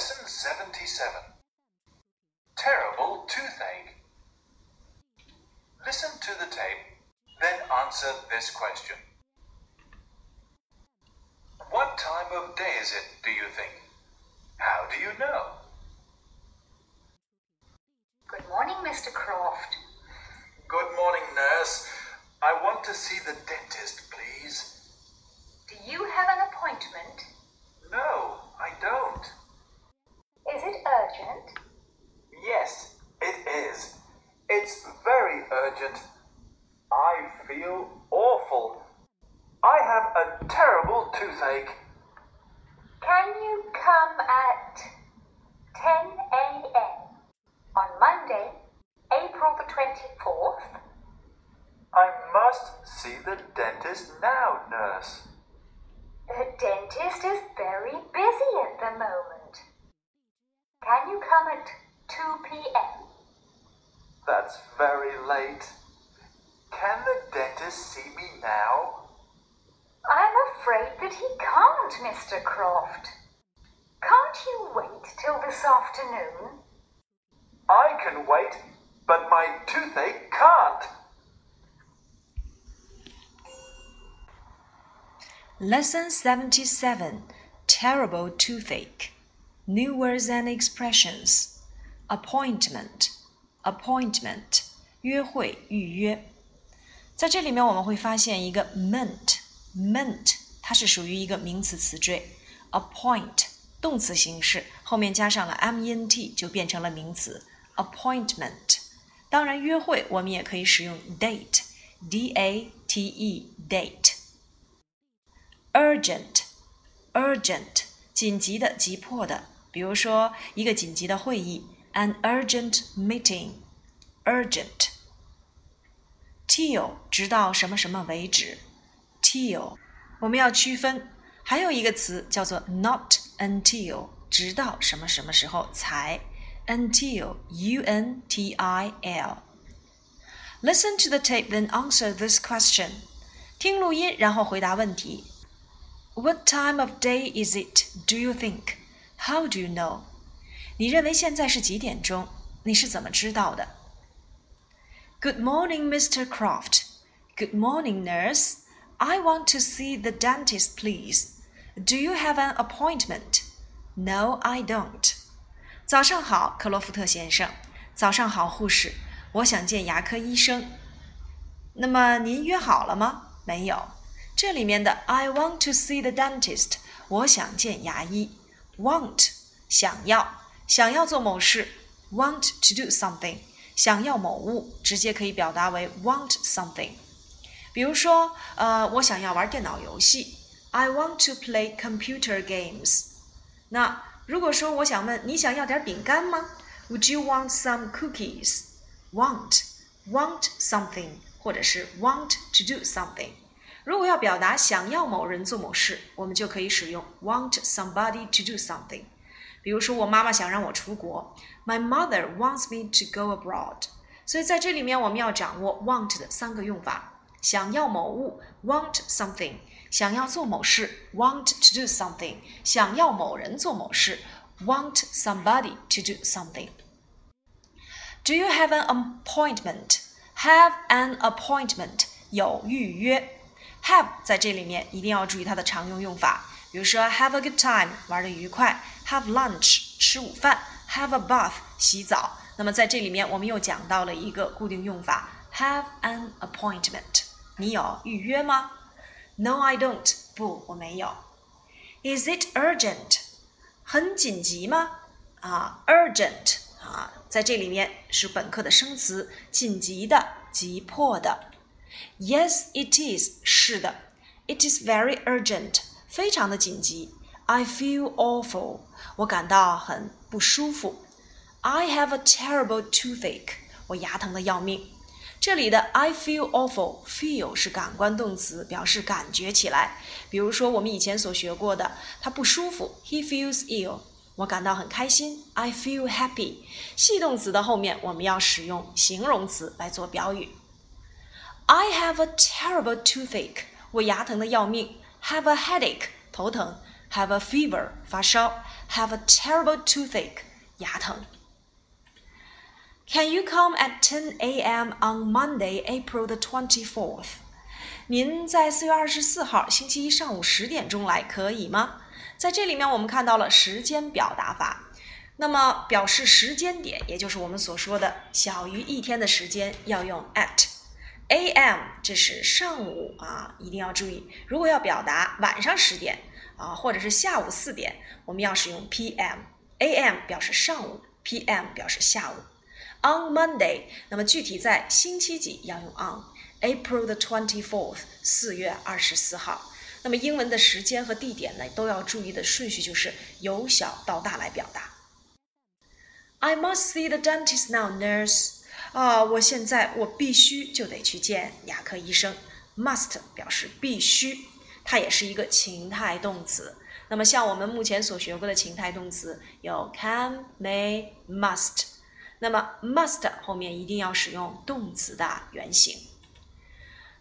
Lesson 77 Terrible Toothache. Listen to the tape, then answer this question. What time of day is it, do you think? How do you know? Good morning, Mr. Croft. Good morning, nurse. I want to see the dentist, please. Do you have an appointment? No, I don't. Is it urgent? Yes, it is. It's very urgent. I feel awful. I have a terrible toothache. Can you come at 10 a.m. on Monday, April the 24th? I must see the dentist now, nurse. The dentist is very busy at the moment. Can you come at 2 p.m.? That's very late. Can the dentist see me now? I'm afraid that he can't, Mr. Croft. Can't you wait till this afternoon? I can wait, but my toothache can't. Lesson 77 Terrible Toothache. New words and expressions. Appointment, appointment, 约会、预约。在这里面我们会发现一个 meant，meant 它是属于一个名词词缀，appoint 动词形式，后面加上了 ment 就变成了名词 appointment。当然，约会我们也可以使用 date，d a t e date。 urgent urgent 紧急的、急迫的，比如说一个紧急的会议，an urgent meeting urgent。till 直到什么什么为止，till 我们要区分，还有一个词叫做 not until 直到什么什么时候才，until u n t i l。Listen to the tape, then answer this question. 听录音，然后回答问题。 What time of day is it? Do you think? How do you know? 你认为现在是几点钟？你是怎么知道的？Good morning, Mr. Croft. Good morning, nurse. I want to see the dentist, please. Do you have an appointment? No, I don't. 早上好，克洛夫特先生。早上好，护士。我想见牙科医生。那么您约好了吗？没有。这里面的 I want to see the dentist，我想见牙医。Want 想要，想要做某事，want to do something，想要某物，直接可以表达为 want something。比如说，呃，我想要玩电脑游戏，I want to play computer games。那如果说我想问你想要点饼干吗？Would you want some cookies？Want want something，或者是 want to do something。 如果要表达想要某人做某事，我们就可以使用 want somebody to do something。比如说，我妈妈想让我出国，My mother wants me to go abroad。所以在这里面，我们要掌握 want 的三个用法：想要某物，want something；想要做某事，want to do something；想要某人做某事，want somebody to do something。Do you have an appointment? Have an appointment 有预约。 Have 在这里面一定要注意它的常用用法，比如说 have a good time 玩的愉快，have lunch 吃午饭，have a bath 洗澡。那么在这里面我们又讲到了一个固定用法，have an appointment。你有预约吗？No, I don't。不，我没有。Is it urgent？很紧急吗？啊，urgent 啊，在这里面是本课的生词，紧急的、急迫的。Yes, it is. 是的，It is very urgent. 非常的紧急。I feel awful. 我感到很不舒服。I have a terrible toothache. 我牙疼的要命。这里的 I feel awful，feel 是感官动词，表示感觉起来。比如说我们以前所学过的，他不舒服，He feels ill。我感到很开心，I feel happy。系动词的后面我们要使用形容词来做表语。I have a terrible toothache，我牙疼的要命。Have a headache，头疼。 have a fever 发烧，have a terrible toothache 牙疼。Can you come at 10 a.m. on Monday, April the 24th? 您在四月二十四号星期一上午十点钟来可以吗？在这里面我们看到了时间表达法，那么表示时间点，也就是我们所说的小于一天的时间，要用 at。 a.m. 这是上午啊，一定要注意。如果要表达晚上十点啊，或者是下午四点，我们要使用 p.m. a.m. 表示上午，p.m. 表示下午。On Monday，那么具体在星期几要用 on。April the twenty fourth，四月二十四号。那么英文的时间和地点呢，都要注意的顺序就是由小到大来表达。I must see the dentist now, nurse. 啊，我现在我必须就得去见牙科医生。Must 表示必须，它也是一个情态动词。那么像我们目前所学过的情态动词有 can、may、must。那么 must 后面一定要使用动词的原形。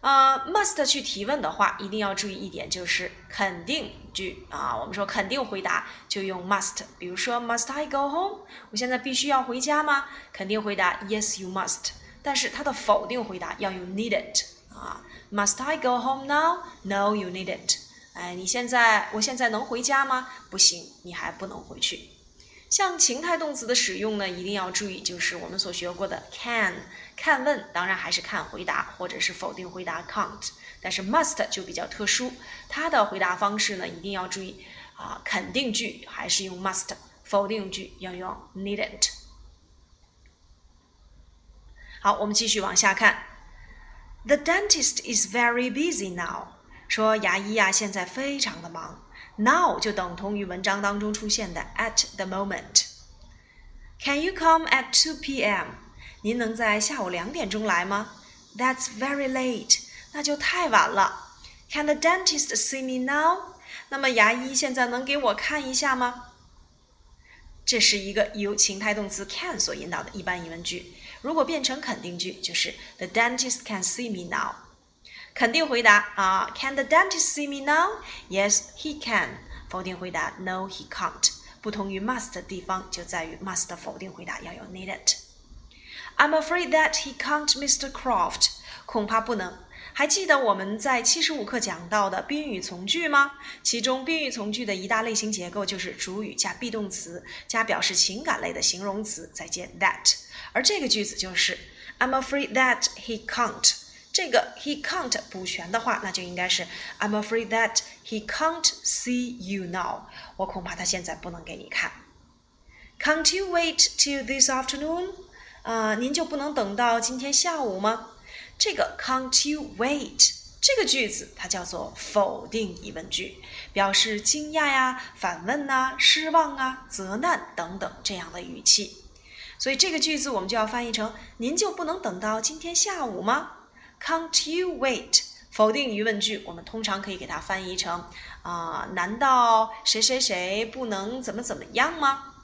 啊，must 去提问的话，一定要注意一点，就是肯定句啊。我们说肯定回答就用 must。比如说，Must I go home？我现在必须要回家吗？肯定回答 Yes, you must。但是它的否定回答要用 needn't 啊。Must I go home now? No, you needn't。哎，你现在我现在能回家吗？不行，你还不能回去。像情态动词的使用呢，一定要注意，就是我们所学过的 can 看问，当然还是看回答或者是否定回答 can't，但是 must 就比较特殊，它的回答方式呢，一定要注意啊，肯定句还是用 must，否定句要用 needn't。好，我们继续往下看，The dentist is very busy now，说牙医呀现在非常的忙。Now 就等同于文章当中出现的 at the moment。Can you come at 2 p.m.？您能在下午两点钟来吗？That's very late。那就太晚了。Can the dentist see me now？那么牙医现在能给我看一下吗？这是一个由情态动词 can 所引导的一般疑问句。如果变成肯定句，就是 The dentist can see me now。肯定回答啊，Can the dentist see me now? Yes, he can。否定回答，No, he can't。不同于 must 的地方就在于 must 的否定回答要有 needn't。I'm afraid that he can't, Mr. Croft。恐怕不能。还记得我们在七十五课讲到的宾语从句吗？其中宾语从句的一大类型结构就是主语加 be 动词加表示情感类的形容词再接 that。而这个句子就是 I'm afraid that he can't。这个 he can't 补全的话，那就应该是 I'm afraid that he can't see you now。我恐怕他现在不能给你看。Can't you wait till this afternoon？啊，您就不能等到今天下午吗？这个 Can't you wait？这个句子它叫做否定疑问句，表示惊讶呀、反问呐、失望啊、责难等等这样的语气。所以这个句子我们就要翻译成：您就不能等到今天下午吗？Can't you wait？否定疑问句，我们通常可以给它翻译成啊，难道谁谁谁不能怎么怎么样吗？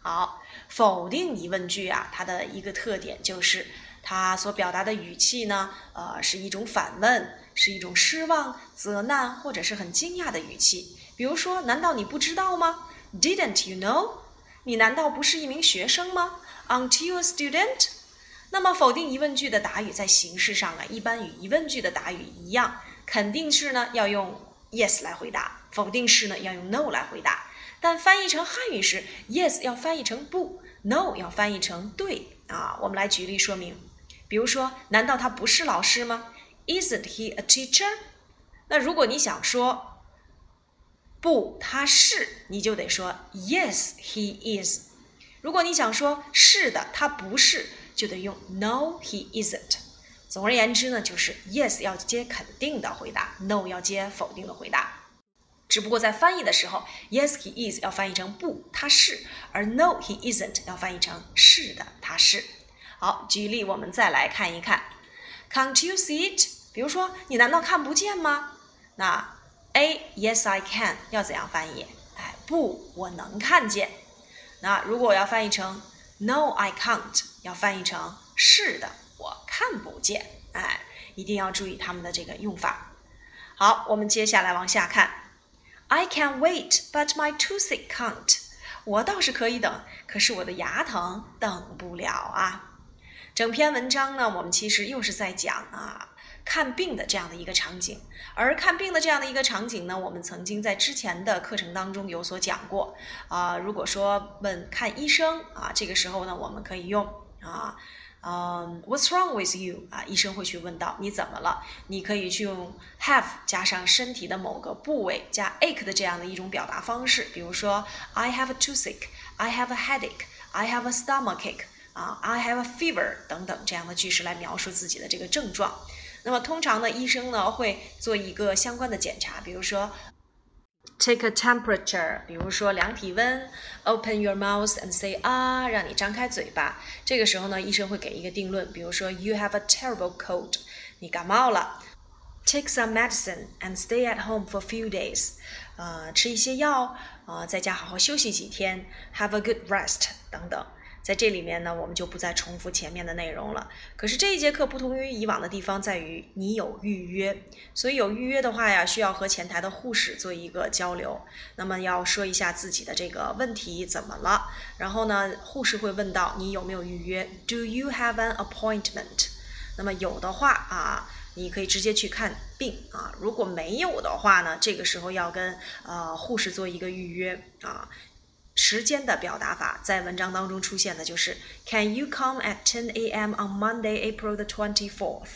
好，否定疑问句啊，它的一个特点就是它所表达的语气呢，呃，是一种反问，是一种失望、责难或者是很惊讶的语气。比如说，难道你不知道吗？Didn't you know？你难道不是一名学生吗？Aren't you a student？那么否定疑问句的答语在形式上啊，一般与疑问句的答语一样，肯定式呢要用 yes 来回答，否定式呢要用 no 来回答。但翻译成汉语时，yes 要翻译成不，no 要翻译成对啊。我们来举例说明，比如说，难道他不是老师吗？Isn't he a teacher？那如果你想说不，他是，你就得说 yes he is。如果你想说是的，他不是。就得用 No, he isn't。总而言之呢，就是 Yes 要接肯定的回答，No 要接否定的回答。只不过在翻译的时候，Yes, he is 要翻译成不，他是；而 No, he isn't 要翻译成是的，他是。好，举例我们再来看一看，Can't you see it？比如说，你难道看不见吗？那 A Yes, I can 要怎样翻译？哎，不，我能看见。那如果我要翻译成 No, I can't。要翻译成是的，我看不见。哎，一定要注意他们的这个用法。好，我们接下来往下看。I can wait, but my toothache can't. 我倒是可以等，可是我的牙疼等不了啊。整篇文章呢，我们其实又是在讲啊看病的这样的一个场景。而看病的这样的一个场景呢，我们曾经在之前的课程当中有所讲过啊。如果说问看医生啊，这个时候呢，我们可以用啊。嗯，What's wrong with you？啊，医生会去问到你怎么了？你可以去用 have 加上身体的某个部位加 ache 的这样的一种表达方式，比如说 I have a toothache，I have a headache，I have a stomachache，啊，I have a fever 等等这样的句式来描述自己的这个症状。那么通常呢，医生呢会做一个相关的检查，比如说。Take a temperature，比如说量体温，Open your mouth and say 啊，让你张开嘴巴。这个时候呢，医生会给一个定论，比如说 You have a terrible cold，你感冒了。Take some medicine and stay at home for a few days，呃，吃一些药，啊，在家好好休息几天。Have a good rest，等等。在这里面呢，我们就不再重复前面的内容了。可是这一节课不同于以往的地方在于，你有预约，所以有预约的话呀，需要和前台的护士做一个交流。那么要说一下自己的这个问题怎么了，然后呢，护士会问到你有没有预约，Do you have an appointment？那么有的话啊，你可以直接去看病啊。如果没有的话呢，这个时候要跟呃护士做一个预约啊。时间的表达法在文章当中出现的就是 Can you come at 10 a.m. on Monday, April the twenty fourth？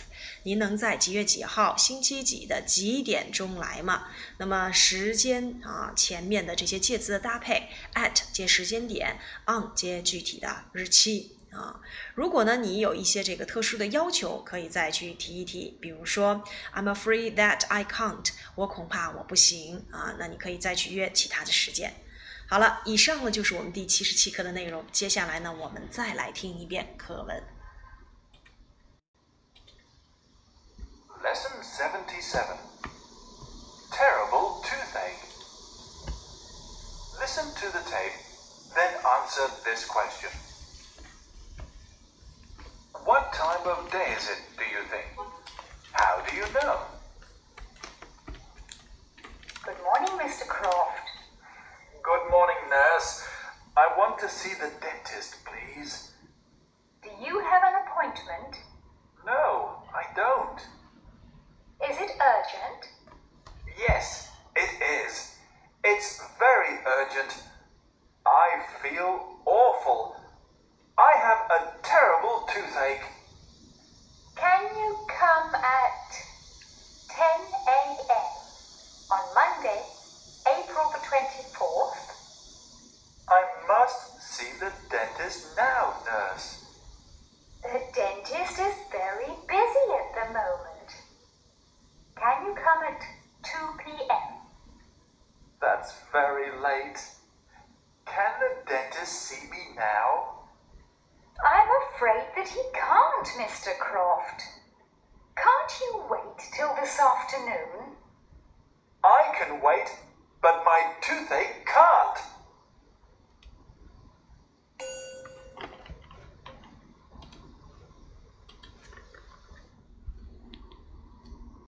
您能在几月几号星期几的几点钟来吗？那么时间啊，前面的这些介词的搭配，at 接时间点，on 接具体的日期啊。如果呢你有一些这个特殊的要求，可以再去提一提，比如说 I'm afraid that I can't，我恐怕我不行啊。那你可以再去约其他的时间。好了，以上呢就是我们第七十七课的内容。接下来呢，我们再来听一遍课文。Lesson seventy-seven. Terrible toothache. Listen to the tape, then answer this question. What time of day is it, do you think? Toothache. Can you come at 10 a.m. on Monday, April the 24th? I must see the dentist now, nurse. The dentist is very busy at the moment. Can you come at 2 p.m.? That's very late. Can the dentist see me now? Afraid that he can't, Mr. Croft. Can't you wait till this afternoon? I can wait, but my toothache